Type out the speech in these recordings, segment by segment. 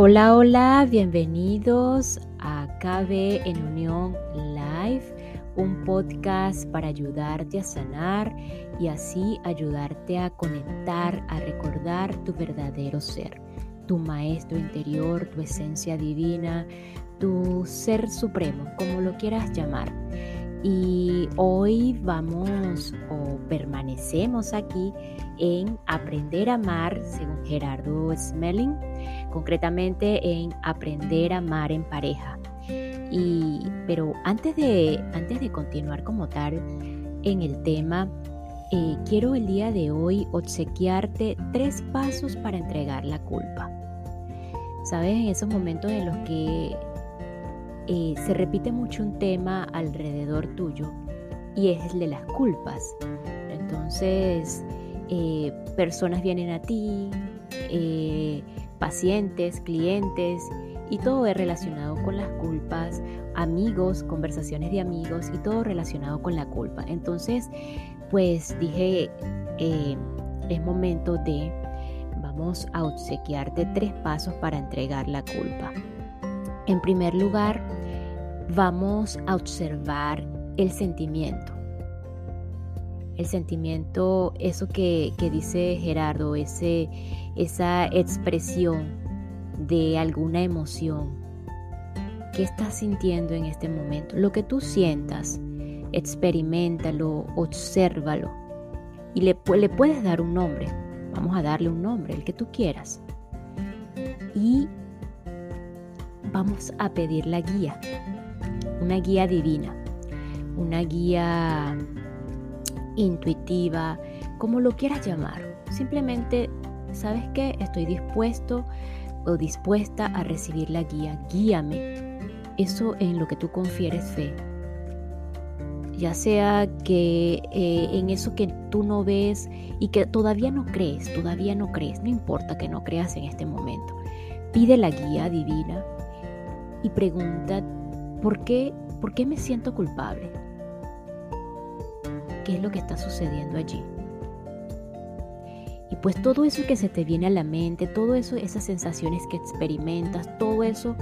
Hola, hola, bienvenidos a KB en Unión Live, un podcast para ayudarte a sanar y así ayudarte a conectar, a recordar tu verdadero ser, tu maestro interior, tu esencia divina, tu ser supremo, como lo quieras llamar. Y hoy vamos o permanecemos aquí en Aprender a Amar, según Gerardo Smelling, concretamente en Aprender a Amar en pareja. Y, pero antes de, antes de continuar como tal en el tema, eh, quiero el día de hoy obsequiarte tres pasos para entregar la culpa. Sabes, en esos momentos en los que eh, se repite mucho un tema alrededor tuyo y es el de las culpas. Entonces, eh, personas vienen a ti, pacientes, clientes, y todo es relacionado con las culpas, amigos, conversaciones de amigos y todo relacionado con la culpa. Entonces, pues dije, es momento de, vamos a obsequiarte tres pasos para entregar la culpa. En primer lugar, vamos a observar el sentimiento. El sentimiento, eso que, dice Gerardo, ese, esa expresión de alguna emoción. ¿Qué estás sintiendo en este momento? Lo que tú sientas, experimentalo, obsérvalo. Y le, le puedes dar un nombre. Vamos a darle un nombre, el que tú quieras. Y vamos a pedir la guía una guía divina, una guía intuitiva, como lo quieras llamar. Simplemente, ¿sabes qué? Estoy dispuesto o dispuesta a recibir la guía. Guíame. Eso en lo que tú confieres fe. Ya sea que eh, en eso que tú no ves y que todavía no crees, todavía no crees, no importa que no creas en este momento. Pide la guía divina y pregunta ¿Por qué, ¿Por qué me siento culpable? ¿Qué es lo que está sucediendo allí? Y pues todo eso que se te viene a la mente, todo eso, esas sensaciones que experimentas, todo eso,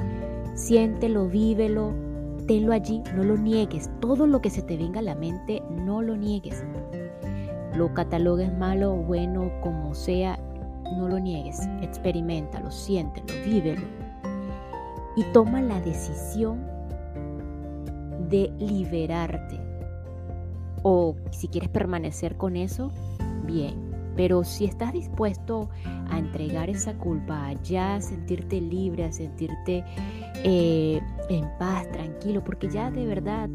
siéntelo, vívelo, tenlo allí, no lo niegues. Todo lo que se te venga a la mente, no lo niegues. Lo catalogues malo bueno, como sea, no lo niegues. Experimentalo, siéntelo, vívelo. Y toma la decisión de liberarte. O si quieres permanecer con eso, bien. Pero si estás dispuesto a entregar esa culpa, a ya sentirte libre, a sentirte eh, en paz, tranquilo, porque ya de verdad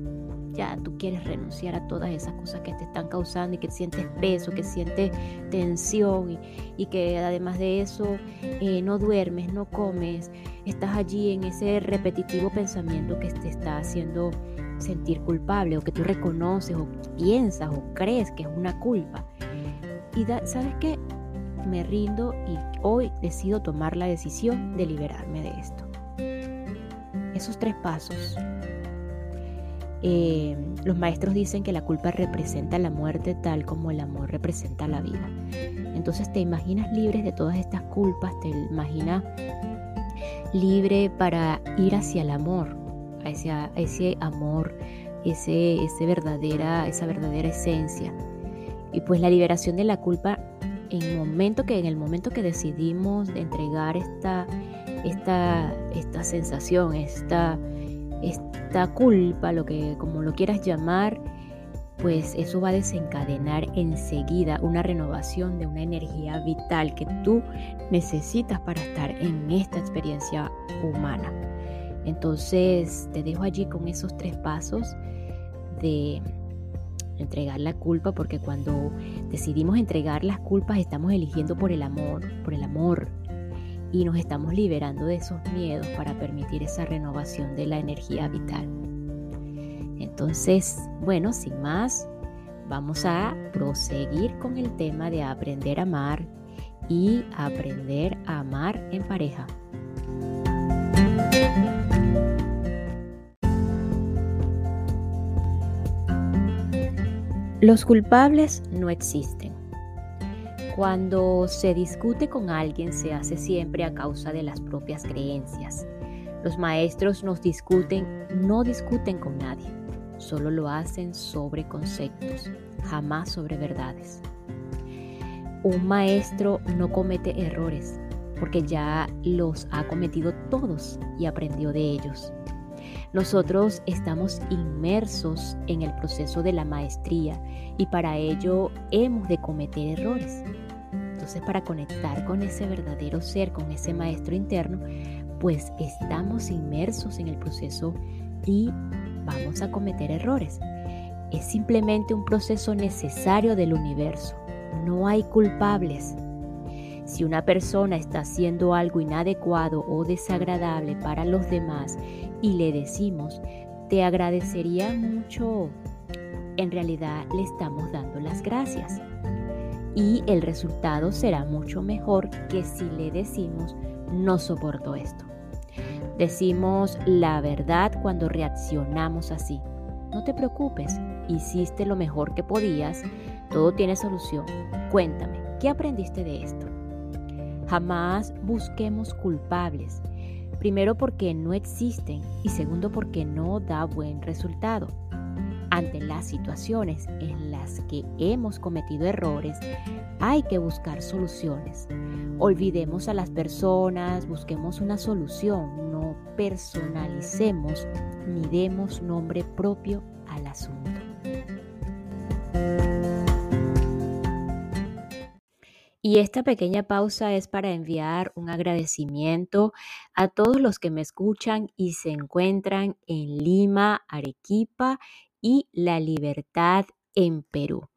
ya tú quieres renunciar a todas esas cosas que te están causando y que sientes peso, que sientes tensión y, que además de eso eh, no duermes, no comes, estás allí en ese repetitivo pensamiento que te está haciendo sentir culpable o que tú reconoces o piensas o crees que es una culpa. Y sabes qué, me rindo y hoy decido tomar la decisión de liberarme de esto. Esos tres pasos eh, los maestros dicen que la culpa representa la muerte tal como el amor representa la vida. Entonces te imaginas libres de todas estas culpas, te imaginas libre para ir hacia el amor, hacia ese amor, ese, ese verdadera, esa verdadera esencia. Y pues la liberación de la culpa en el momento que, en el momento que decidimos entregar esta, esta, esta sensación, esta, esta culpa, lo que como lo quieras llamar, pues eso va a desencadenar enseguida una renovación de una energía vital que tú necesitas para estar en esta experiencia humana. Entonces te dejo allí con esos tres pasos de entregar la culpa, porque cuando decidimos entregar las culpas estamos eligiendo por el amor, por el amor, y nos estamos liberando de esos miedos para permitir esa renovación de la energía vital. Entonces, bueno, sin más, vamos a proseguir con el tema de aprender a amar y aprender a amar en pareja. Los culpables no existen. Cuando se discute con alguien se hace siempre a causa de las propias creencias. Los maestros nos discuten, no discuten con nadie, solo lo hacen sobre conceptos, jamás sobre verdades. Un maestro no comete errores porque ya los ha cometido todos y aprendió de ellos. Nosotros estamos inmersos en el proceso de la maestría y para ello hemos de cometer errores. Entonces para conectar con ese verdadero ser, con ese maestro interno, pues estamos inmersos en el proceso y vamos a cometer errores. Es simplemente un proceso necesario del universo. No hay culpables. Si una persona está haciendo algo inadecuado o desagradable para los demás y le decimos, te agradecería mucho, en realidad le estamos dando las gracias. Y el resultado será mucho mejor que si le decimos, no soporto esto. Decimos la verdad cuando reaccionamos así. No te preocupes, hiciste lo mejor que podías, todo tiene solución. Cuéntame, ¿qué aprendiste de esto? Jamás busquemos culpables. Primero porque no existen y segundo porque no da buen resultado. Ante las situaciones en las que hemos cometido errores, hay que buscar soluciones. Olvidemos a las personas, busquemos una solución, no personalicemos ni demos nombre propio al asunto. Y esta pequeña pausa es para enviar un agradecimiento a todos los que me escuchan y se encuentran en Lima, Arequipa y La Libertad en Perú.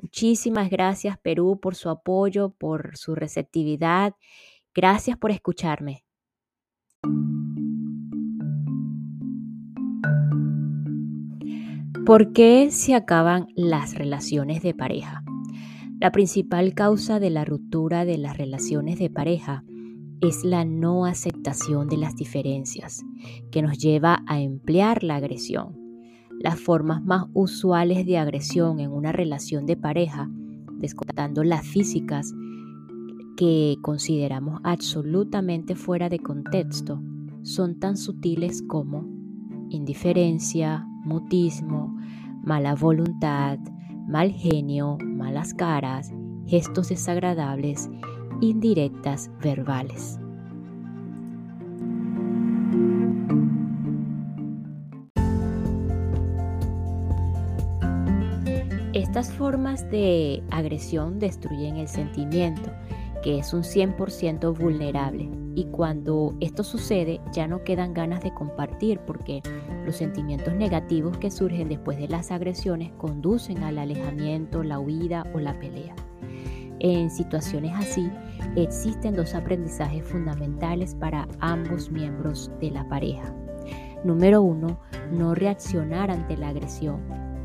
Muchísimas gracias Perú por su apoyo, por su receptividad. Gracias por escucharme. ¿Por qué se acaban las relaciones de pareja? La principal causa de la ruptura de las relaciones de pareja es la no aceptación de las diferencias, que nos lleva a emplear la agresión. Las formas más usuales de agresión en una relación de pareja, descontando las físicas que consideramos absolutamente fuera de contexto, son tan sutiles como indiferencia, mutismo, mala voluntad, mal genio, malas caras, gestos desagradables, indirectas verbales. Estas formas de agresión destruyen el sentimiento, que es un 100% vulnerable. Y cuando esto sucede, ya no quedan ganas de compartir porque los sentimientos negativos que surgen después de las agresiones conducen al alejamiento, la huida o la pelea. En situaciones así, existen dos aprendizajes fundamentales para ambos miembros de la pareja. Número uno, no reaccionar ante la agresión.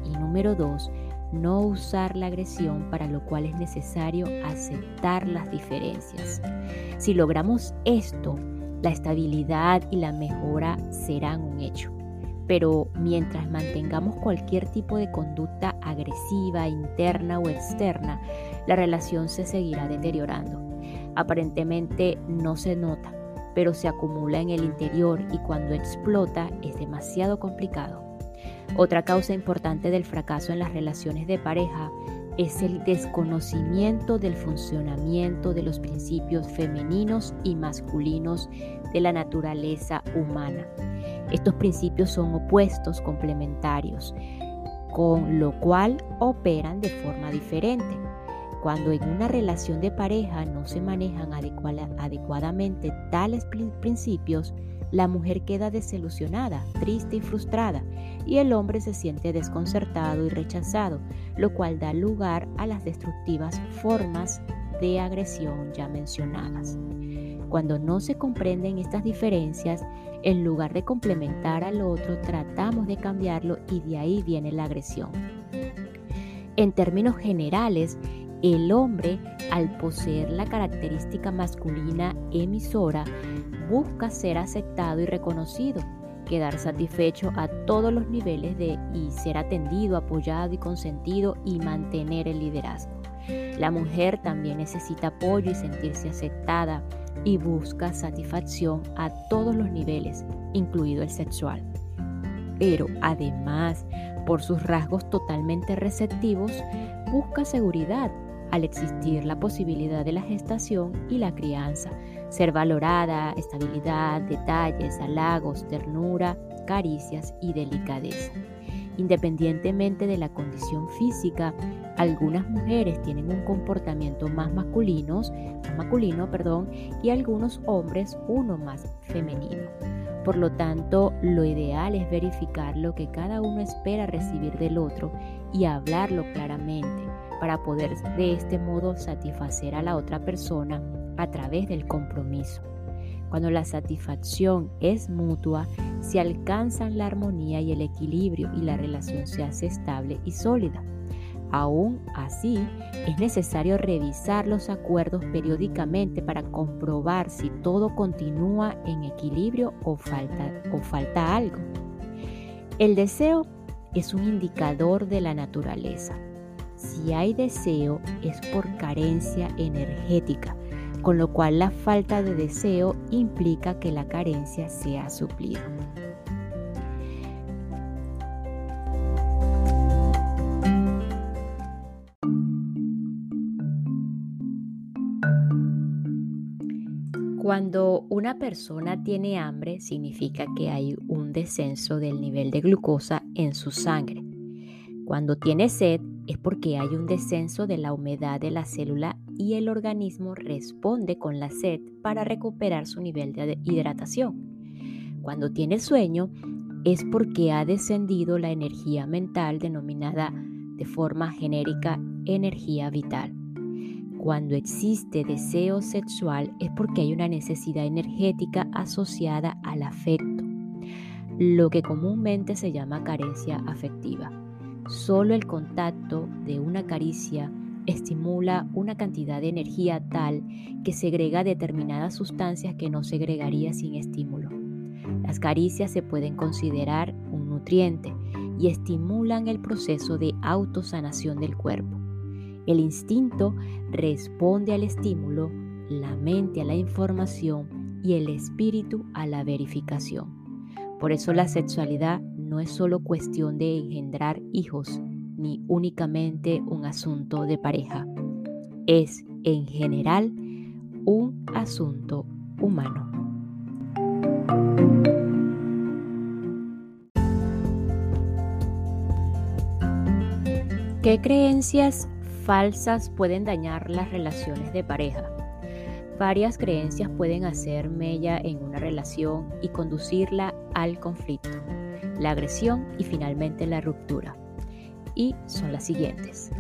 Y número dos, no usar la agresión para lo cual es necesario aceptar las diferencias. Si logramos esto, la estabilidad y la mejora serán un hecho. Pero mientras mantengamos cualquier tipo de conducta agresiva, interna o externa, la relación se seguirá deteriorando. Aparentemente no se nota, pero se acumula en el interior y cuando explota es demasiado complicado. Otra causa importante del fracaso en las relaciones de pareja es el desconocimiento del funcionamiento de los principios femeninos y masculinos de la naturaleza humana. Estos principios son opuestos complementarios, con lo cual operan de forma diferente. Cuando en una relación de pareja no se manejan adecuadamente tales principios, la mujer queda desilusionada, triste y frustrada, y el hombre se siente desconcertado y rechazado, lo cual da lugar a las destructivas formas de agresión ya mencionadas. Cuando no se comprenden estas diferencias, en lugar de complementar al otro, tratamos de cambiarlo y de ahí viene la agresión. En términos generales, el hombre, al poseer la característica masculina emisora, busca ser aceptado y reconocido, quedar satisfecho a todos los niveles de y ser atendido, apoyado y consentido y mantener el liderazgo. La mujer también necesita apoyo y sentirse aceptada y busca satisfacción a todos los niveles, incluido el sexual. Pero además, por sus rasgos totalmente receptivos, busca seguridad al existir la posibilidad de la gestación y la crianza, ser valorada, estabilidad, detalles, halagos, ternura, caricias y delicadeza. Independientemente de la condición física, algunas mujeres tienen un comportamiento más masculino, masculino perdón, y algunos hombres uno más femenino. Por lo tanto, lo ideal es verificar lo que cada uno espera recibir del otro y hablarlo claramente para poder de este modo satisfacer a la otra persona a través del compromiso. Cuando la satisfacción es mutua, se alcanzan la armonía y el equilibrio y la relación se hace estable y sólida. Aún así, es necesario revisar los acuerdos periódicamente para comprobar si todo continúa en equilibrio o falta, o falta algo. El deseo es un indicador de la naturaleza. Si hay deseo es por carencia energética, con lo cual la falta de deseo implica que la carencia sea suplida. Cuando una persona tiene hambre, significa que hay un descenso del nivel de glucosa en su sangre. Cuando tiene sed, es porque hay un descenso de la humedad de la célula y el organismo responde con la sed para recuperar su nivel de hidratación. Cuando tiene sueño es porque ha descendido la energía mental denominada de forma genérica energía vital. Cuando existe deseo sexual es porque hay una necesidad energética asociada al afecto, lo que comúnmente se llama carencia afectiva. Solo el contacto de una caricia estimula una cantidad de energía tal que segrega determinadas sustancias que no segregaría sin estímulo. Las caricias se pueden considerar un nutriente y estimulan el proceso de autosanación del cuerpo. El instinto responde al estímulo, la mente a la información y el espíritu a la verificación. Por eso la sexualidad no es solo cuestión de engendrar hijos, ni únicamente un asunto de pareja. Es en general un asunto humano. ¿Qué creencias falsas pueden dañar las relaciones de pareja? Varias creencias pueden hacer mella en una relación y conducirla al conflicto, la agresión y finalmente la ruptura. Y son las siguientes.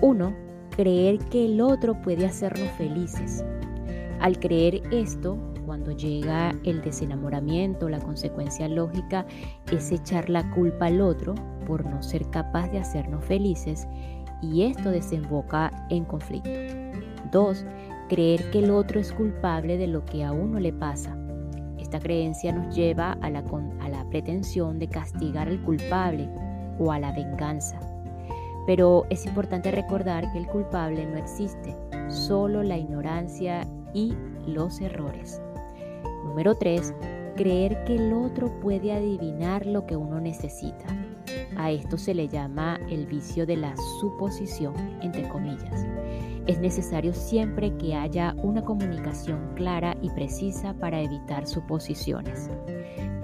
1. Creer que el otro puede hacernos felices. Al creer esto, cuando llega el desenamoramiento, la consecuencia lógica es echar la culpa al otro por no ser capaz de hacernos felices y esto desemboca en conflicto. 2 creer que el otro es culpable de lo que a uno le pasa. Esta creencia nos lleva a la, a la pretensión de castigar al culpable o a la venganza. Pero es importante recordar que el culpable no existe, solo la ignorancia y los errores. Número 3. Creer que el otro puede adivinar lo que uno necesita. A esto se le llama el vicio de la suposición, entre comillas. Es necesario siempre que haya una comunicación clara y precisa para evitar suposiciones.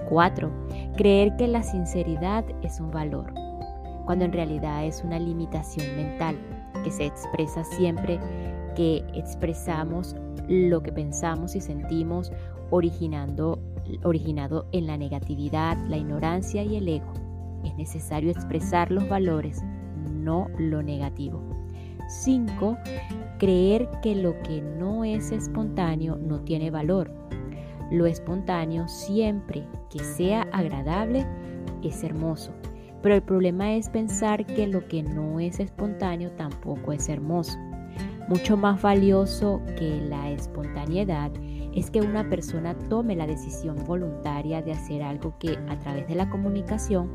4. Creer que la sinceridad es un valor, cuando en realidad es una limitación mental que se expresa siempre que expresamos lo que pensamos y sentimos originando, originado en la negatividad, la ignorancia y el ego. Es necesario expresar los valores, no lo negativo. 5. Creer que lo que no es espontáneo no tiene valor. Lo espontáneo siempre que sea agradable es hermoso. Pero el problema es pensar que lo que no es espontáneo tampoco es hermoso. Mucho más valioso que la espontaneidad es que una persona tome la decisión voluntaria de hacer algo que a través de la comunicación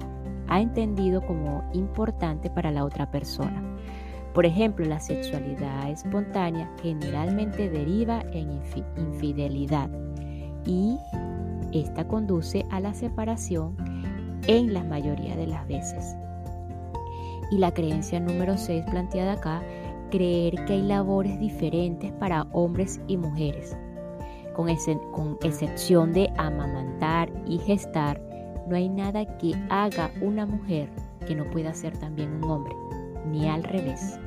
ha entendido como importante para la otra persona. Por ejemplo, la sexualidad espontánea generalmente deriva en infidelidad y esta conduce a la separación en la mayoría de las veces. Y la creencia número 6 planteada acá, creer que hay labores diferentes para hombres y mujeres. Con, excepción de amamantar y gestar, no hay nada que haga una mujer que no pueda hacer también un hombre, ni al revés.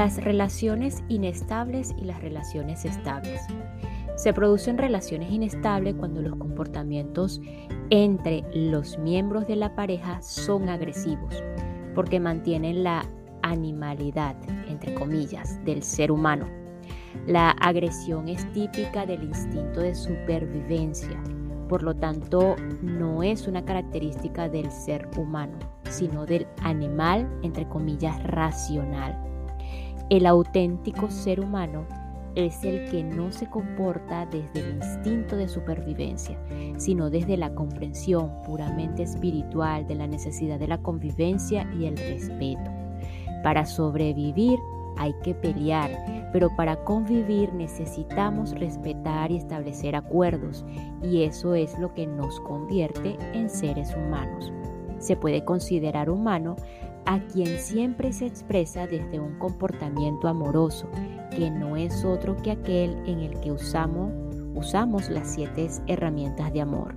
Las relaciones inestables y las relaciones estables. Se producen relaciones inestables cuando los comportamientos entre los miembros de la pareja son agresivos, porque mantienen la animalidad, entre comillas, del ser humano. La agresión es típica del instinto de supervivencia, por lo tanto no es una característica del ser humano, sino del animal, entre comillas, racional. El auténtico ser humano es el que no se comporta desde el instinto de supervivencia, sino desde la comprensión puramente espiritual de la necesidad de la convivencia y el respeto. Para sobrevivir hay que pelear, pero para convivir necesitamos respetar y establecer acuerdos, y eso es lo que nos convierte en seres humanos. Se puede considerar humano a quien siempre se expresa desde un comportamiento amoroso, que no es otro que aquel en el que usamos, usamos las siete herramientas de amor.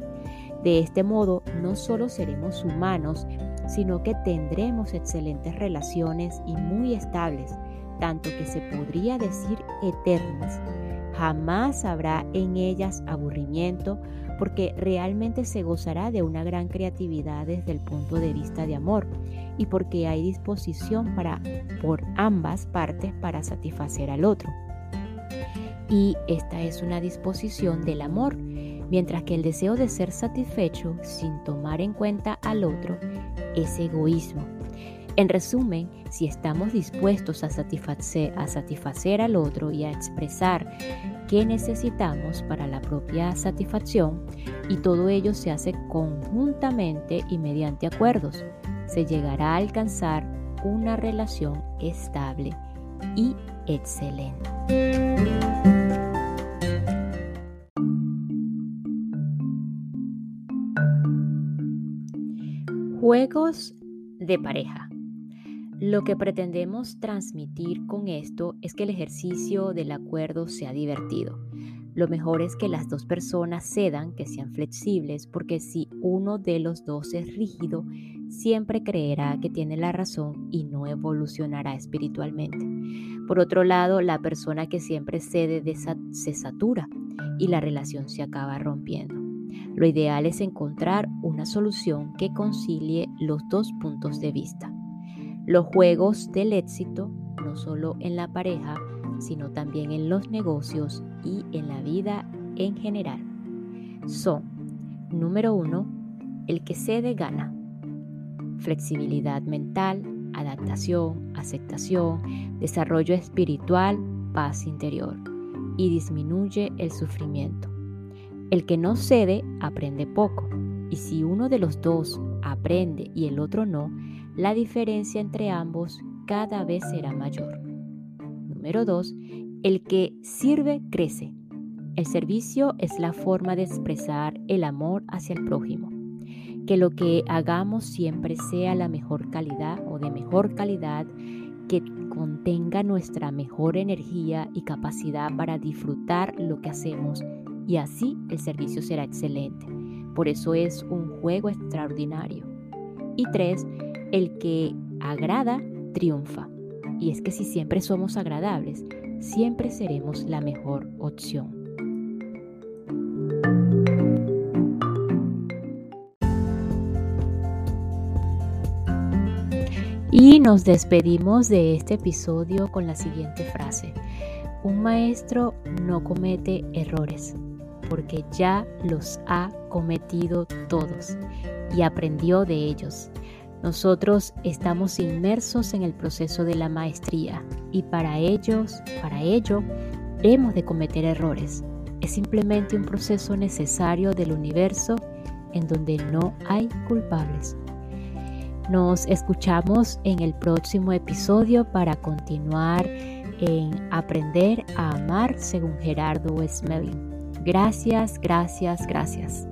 De este modo, no solo seremos humanos, sino que tendremos excelentes relaciones y muy estables, tanto que se podría decir eternas. Jamás habrá en ellas aburrimiento, porque realmente se gozará de una gran creatividad desde el punto de vista de amor y porque hay disposición para por ambas partes para satisfacer al otro. Y esta es una disposición del amor, mientras que el deseo de ser satisfecho sin tomar en cuenta al otro es egoísmo. En resumen, si estamos dispuestos a satisfacer, a satisfacer al otro y a expresar qué necesitamos para la propia satisfacción, y todo ello se hace conjuntamente y mediante acuerdos, se llegará a alcanzar una relación estable y excelente. Juegos de pareja. Lo que pretendemos transmitir con esto es que el ejercicio del acuerdo sea divertido. Lo mejor es que las dos personas cedan, que sean flexibles, porque si uno de los dos es rígido, siempre creerá que tiene la razón y no evolucionará espiritualmente. Por otro lado, la persona que siempre cede se satura y la relación se acaba rompiendo. Lo ideal es encontrar una solución que concilie los dos puntos de vista. Los juegos del éxito, no solo en la pareja, sino también en los negocios y en la vida en general, son, número uno, el que cede gana. Flexibilidad mental, adaptación, aceptación, desarrollo espiritual, paz interior y disminuye el sufrimiento. El que no cede aprende poco y si uno de los dos aprende y el otro no, la diferencia entre ambos cada vez será mayor. Número 2. El que sirve crece. El servicio es la forma de expresar el amor hacia el prójimo. Que lo que hagamos siempre sea la mejor calidad o de mejor calidad, que contenga nuestra mejor energía y capacidad para disfrutar lo que hacemos y así el servicio será excelente. Por eso es un juego extraordinario. Y tres, el que agrada triunfa. Y es que si siempre somos agradables, siempre seremos la mejor opción. Y nos despedimos de este episodio con la siguiente frase. Un maestro no comete errores porque ya los ha cometido todos y aprendió de ellos. Nosotros estamos inmersos en el proceso de la maestría y para ellos, para ello, hemos de cometer errores. es simplemente un proceso necesario del universo en donde no hay culpables. Nos escuchamos en el próximo episodio para continuar en Aprender a Amar según Gerardo Smelling. Gracias, gracias, gracias.